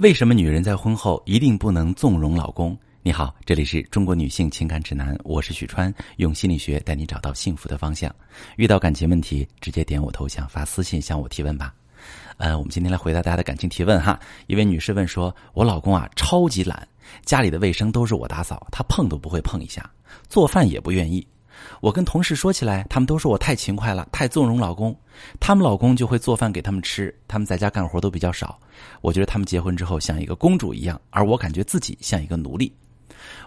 为什么女人在婚后一定不能纵容老公？你好，这里是中国女性情感指南，我是许川，用心理学带你找到幸福的方向。遇到感情问题，直接点我头像发私信向我提问吧。呃，我们今天来回答大家的感情提问哈。一位女士问说：“我老公啊，超级懒，家里的卫生都是我打扫，他碰都不会碰一下，做饭也不愿意。”我跟同事说起来，他们都说我太勤快了，太纵容老公。他们老公就会做饭给他们吃，他们在家干活都比较少。我觉得他们结婚之后像一个公主一样，而我感觉自己像一个奴隶。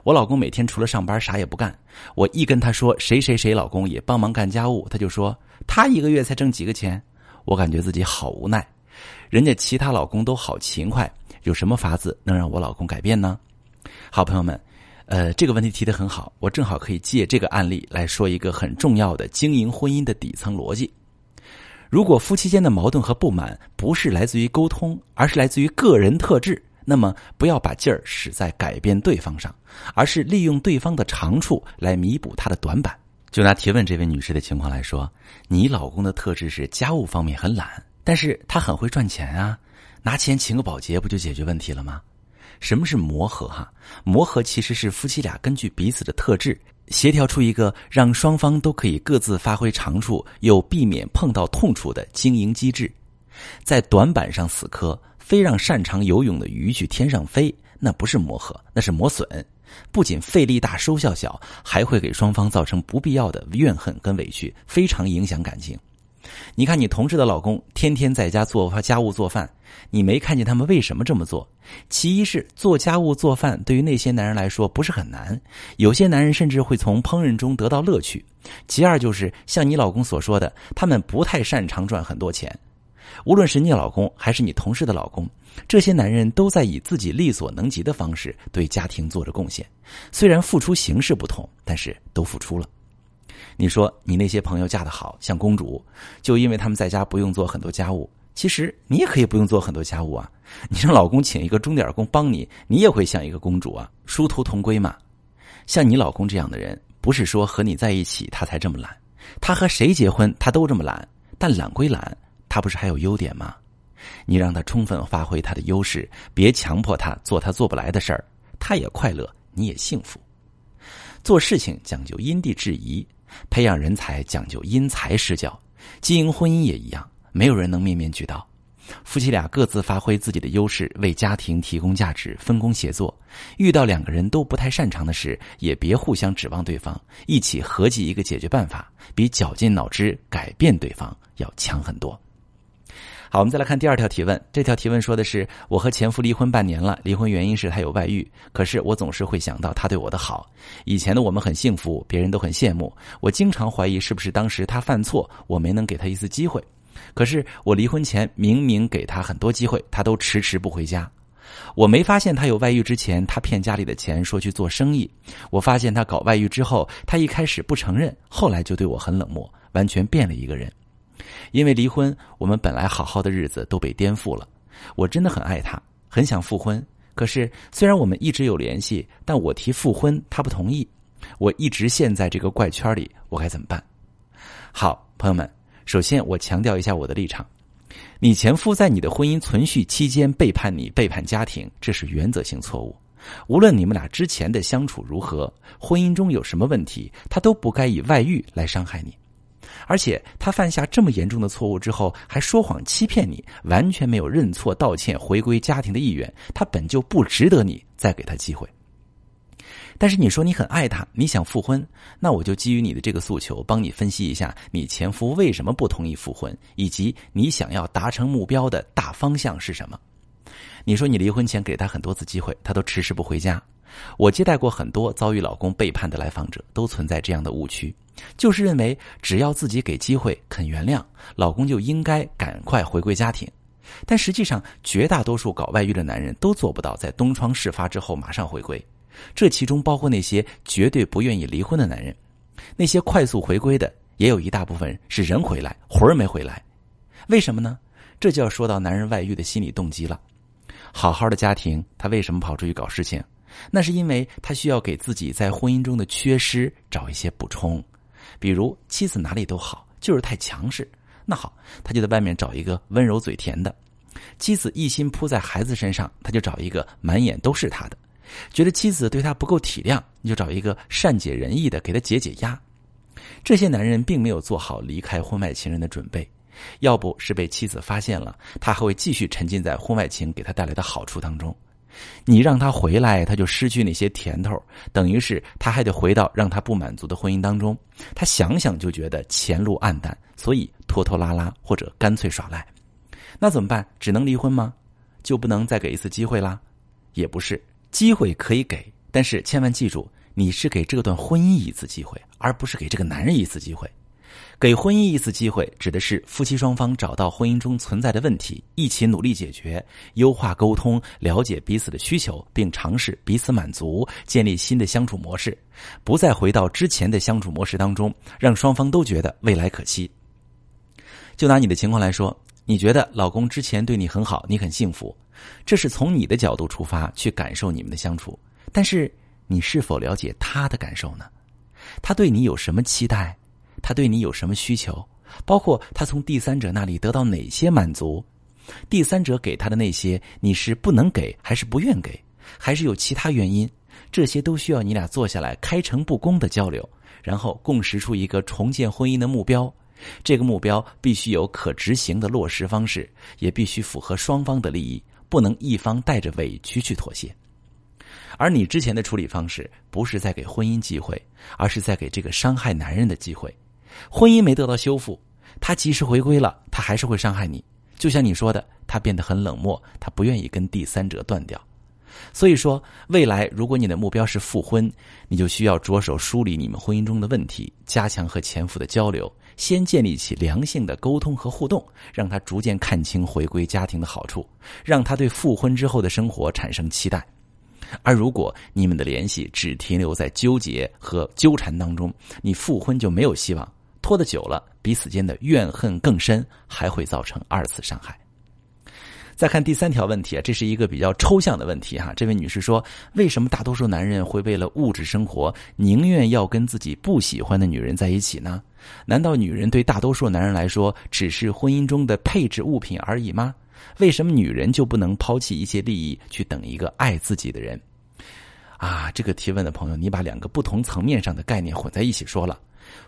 我老公每天除了上班啥也不干。我一跟他说谁谁谁老公也帮忙干家务，他就说他一个月才挣几个钱。我感觉自己好无奈。人家其他老公都好勤快，有什么法子能让我老公改变呢？好朋友们。呃，这个问题提的很好，我正好可以借这个案例来说一个很重要的经营婚姻的底层逻辑。如果夫妻间的矛盾和不满不是来自于沟通，而是来自于个人特质，那么不要把劲儿使在改变对方上，而是利用对方的长处来弥补他的短板。就拿提问这位女士的情况来说，你老公的特质是家务方面很懒，但是他很会赚钱啊，拿钱请个保洁不就解决问题了吗？什么是磨合？哈，磨合其实是夫妻俩根据彼此的特质，协调出一个让双方都可以各自发挥长处，又避免碰到痛处的经营机制。在短板上死磕，非让擅长游泳的鱼去天上飞，那不是磨合，那是磨损。不仅费力大收效小，还会给双方造成不必要的怨恨跟委屈，非常影响感情。你看，你同事的老公天天在家做家务做饭，你没看见他们为什么这么做？其一是做家务做饭对于那些男人来说不是很难，有些男人甚至会从烹饪中得到乐趣。其二就是像你老公所说的，他们不太擅长赚很多钱。无论是你老公还是你同事的老公，这些男人都在以自己力所能及的方式对家庭做着贡献，虽然付出形式不同，但是都付出了。你说你那些朋友嫁得好像公主，就因为他们在家不用做很多家务。其实你也可以不用做很多家务啊，你让老公请一个钟点工帮你，你也会像一个公主啊，殊途同归嘛。像你老公这样的人，不是说和你在一起他才这么懒，他和谁结婚他都这么懒。但懒归懒，他不是还有优点吗？你让他充分发挥他的优势，别强迫他做他做不来的事儿，他也快乐，你也幸福。做事情讲究因地制宜。培养人才讲究因材施教，经营婚姻也一样，没有人能面面俱到。夫妻俩各自发挥自己的优势，为家庭提供价值，分工协作。遇到两个人都不太擅长的事，也别互相指望对方，一起合计一个解决办法，比绞尽脑汁改变对方要强很多。好，我们再来看第二条提问。这条提问说的是：我和前夫离婚半年了，离婚原因是他有外遇。可是我总是会想到他对我的好。以前的我们很幸福，别人都很羡慕。我经常怀疑是不是当时他犯错，我没能给他一次机会。可是我离婚前明明给他很多机会，他都迟迟不回家。我没发现他有外遇之前，他骗家里的钱说去做生意。我发现他搞外遇之后，他一开始不承认，后来就对我很冷漠，完全变了一个人。因为离婚，我们本来好好的日子都被颠覆了。我真的很爱他，很想复婚。可是虽然我们一直有联系，但我提复婚，他不同意。我一直陷在这个怪圈里，我该怎么办？好，朋友们，首先我强调一下我的立场：你前夫在你的婚姻存续期间背叛你、背叛家庭，这是原则性错误。无论你们俩之前的相处如何，婚姻中有什么问题，他都不该以外遇来伤害你。而且他犯下这么严重的错误之后，还说谎欺骗你，完全没有认错道歉、回归家庭的意愿。他本就不值得你再给他机会。但是你说你很爱他，你想复婚，那我就基于你的这个诉求，帮你分析一下你前夫为什么不同意复婚，以及你想要达成目标的大方向是什么。你说你离婚前给他很多次机会，他都迟迟不回家。我接待过很多遭遇老公背叛的来访者，都存在这样的误区，就是认为只要自己给机会、肯原谅，老公就应该赶快回归家庭。但实际上，绝大多数搞外遇的男人都做不到在东窗事发之后马上回归。这其中包括那些绝对不愿意离婚的男人，那些快速回归的，也有一大部分是人回来，魂儿没回来。为什么呢？这就要说到男人外遇的心理动机了。好好的家庭，他为什么跑出去搞事情？那是因为他需要给自己在婚姻中的缺失找一些补充，比如妻子哪里都好，就是太强势。那好，他就在外面找一个温柔嘴甜的。妻子一心扑在孩子身上，他就找一个满眼都是他的；觉得妻子对他不够体谅，你就找一个善解人意的给他解解压。这些男人并没有做好离开婚外情人的准备，要不是被妻子发现了，他还会继续沉浸在婚外情给他带来的好处当中。你让他回来，他就失去那些甜头，等于是他还得回到让他不满足的婚姻当中。他想想就觉得前路暗淡，所以拖拖拉拉或者干脆耍赖。那怎么办？只能离婚吗？就不能再给一次机会啦？也不是，机会可以给，但是千万记住，你是给这段婚姻一次机会，而不是给这个男人一次机会。给婚姻一次机会，指的是夫妻双方找到婚姻中存在的问题，一起努力解决，优化沟通，了解彼此的需求，并尝试彼此满足，建立新的相处模式，不再回到之前的相处模式当中，让双方都觉得未来可期。就拿你的情况来说，你觉得老公之前对你很好，你很幸福，这是从你的角度出发去感受你们的相处，但是你是否了解他的感受呢？他对你有什么期待？他对你有什么需求？包括他从第三者那里得到哪些满足？第三者给他的那些，你是不能给，还是不愿给，还是有其他原因？这些都需要你俩坐下来开诚布公的交流，然后共识出一个重建婚姻的目标。这个目标必须有可执行的落实方式，也必须符合双方的利益，不能一方带着委屈去妥协。而你之前的处理方式，不是在给婚姻机会，而是在给这个伤害男人的机会。婚姻没得到修复，他及时回归了，他还是会伤害你。就像你说的，他变得很冷漠，他不愿意跟第三者断掉。所以说，未来如果你的目标是复婚，你就需要着手梳理你们婚姻中的问题，加强和前夫的交流，先建立起良性的沟通和互动，让他逐渐看清回归家庭的好处，让他对复婚之后的生活产生期待。而如果你们的联系只停留在纠结和纠缠当中，你复婚就没有希望。拖得久了，彼此间的怨恨更深，还会造成二次伤害。再看第三条问题啊，这是一个比较抽象的问题哈。这位女士说：“为什么大多数男人会为了物质生活，宁愿要跟自己不喜欢的女人在一起呢？难道女人对大多数男人来说只是婚姻中的配置物品而已吗？为什么女人就不能抛弃一切利益，去等一个爱自己的人？”啊，这个提问的朋友，你把两个不同层面上的概念混在一起说了。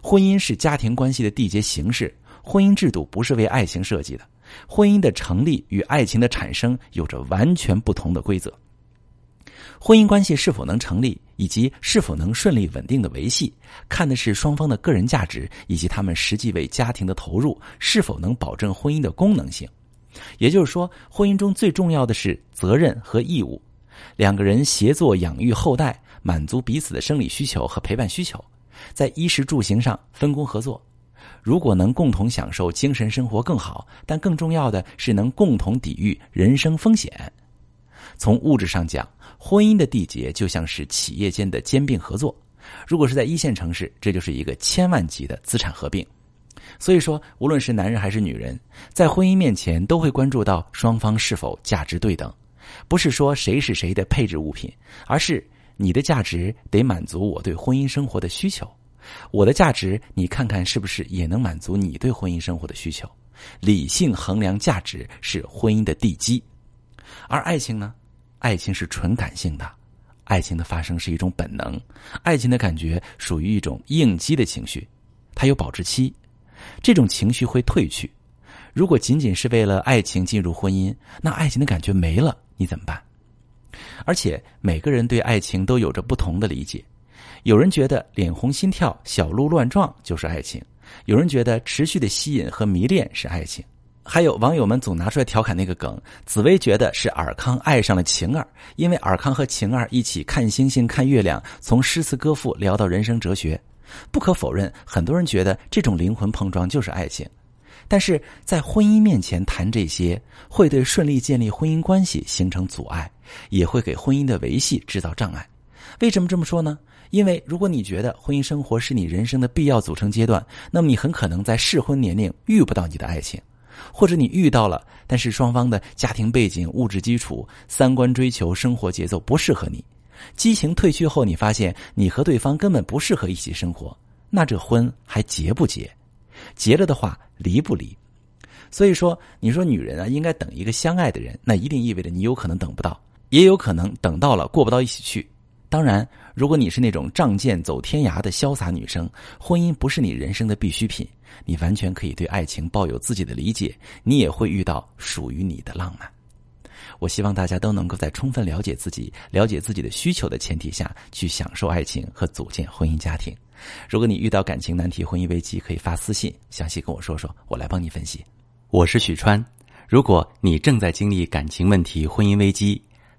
婚姻是家庭关系的缔结形式，婚姻制度不是为爱情设计的。婚姻的成立与爱情的产生有着完全不同的规则。婚姻关系是否能成立，以及是否能顺利稳定的维系，看的是双方的个人价值以及他们实际为家庭的投入是否能保证婚姻的功能性。也就是说，婚姻中最重要的是责任和义务，两个人协作养育后代，满足彼此的生理需求和陪伴需求。在衣食住行上分工合作，如果能共同享受精神生活更好，但更重要的是能共同抵御人生风险。从物质上讲，婚姻的缔结就像是企业间的兼并合作。如果是在一线城市，这就是一个千万级的资产合并。所以说，无论是男人还是女人，在婚姻面前都会关注到双方是否价值对等，不是说谁是谁的配置物品，而是。你的价值得满足我对婚姻生活的需求，我的价值你看看是不是也能满足你对婚姻生活的需求？理性衡量价值是婚姻的地基，而爱情呢？爱情是纯感性的，爱情的发生是一种本能，爱情的感觉属于一种应激的情绪，它有保质期，这种情绪会褪去。如果仅仅是为了爱情进入婚姻，那爱情的感觉没了，你怎么办？而且每个人对爱情都有着不同的理解，有人觉得脸红心跳、小鹿乱撞就是爱情，有人觉得持续的吸引和迷恋是爱情，还有网友们总拿出来调侃那个梗：紫薇觉得是尔康爱上了晴儿，因为尔康和晴儿一起看星星、看月亮，从诗词歌赋聊到人生哲学。不可否认，很多人觉得这种灵魂碰撞就是爱情。但是在婚姻面前谈这些，会对顺利建立婚姻关系形成阻碍，也会给婚姻的维系制造障碍。为什么这么说呢？因为如果你觉得婚姻生活是你人生的必要组成阶段，那么你很可能在适婚年龄遇不到你的爱情，或者你遇到了，但是双方的家庭背景、物质基础、三观追求、生活节奏不适合你，激情褪去后，你发现你和对方根本不适合一起生活，那这婚还结不结？结了的话，离不离？所以说，你说女人啊，应该等一个相爱的人，那一定意味着你有可能等不到，也有可能等到了过不到一起去。当然，如果你是那种仗剑走天涯的潇洒女生，婚姻不是你人生的必需品，你完全可以对爱情抱有自己的理解，你也会遇到属于你的浪漫。我希望大家都能够在充分了解自己、了解自己的需求的前提下去享受爱情和组建婚姻家庭。如果你遇到感情难题、婚姻危机，可以发私信详细跟我说说，我来帮你分析。我是许川，如果你正在经历感情问题、婚姻危机，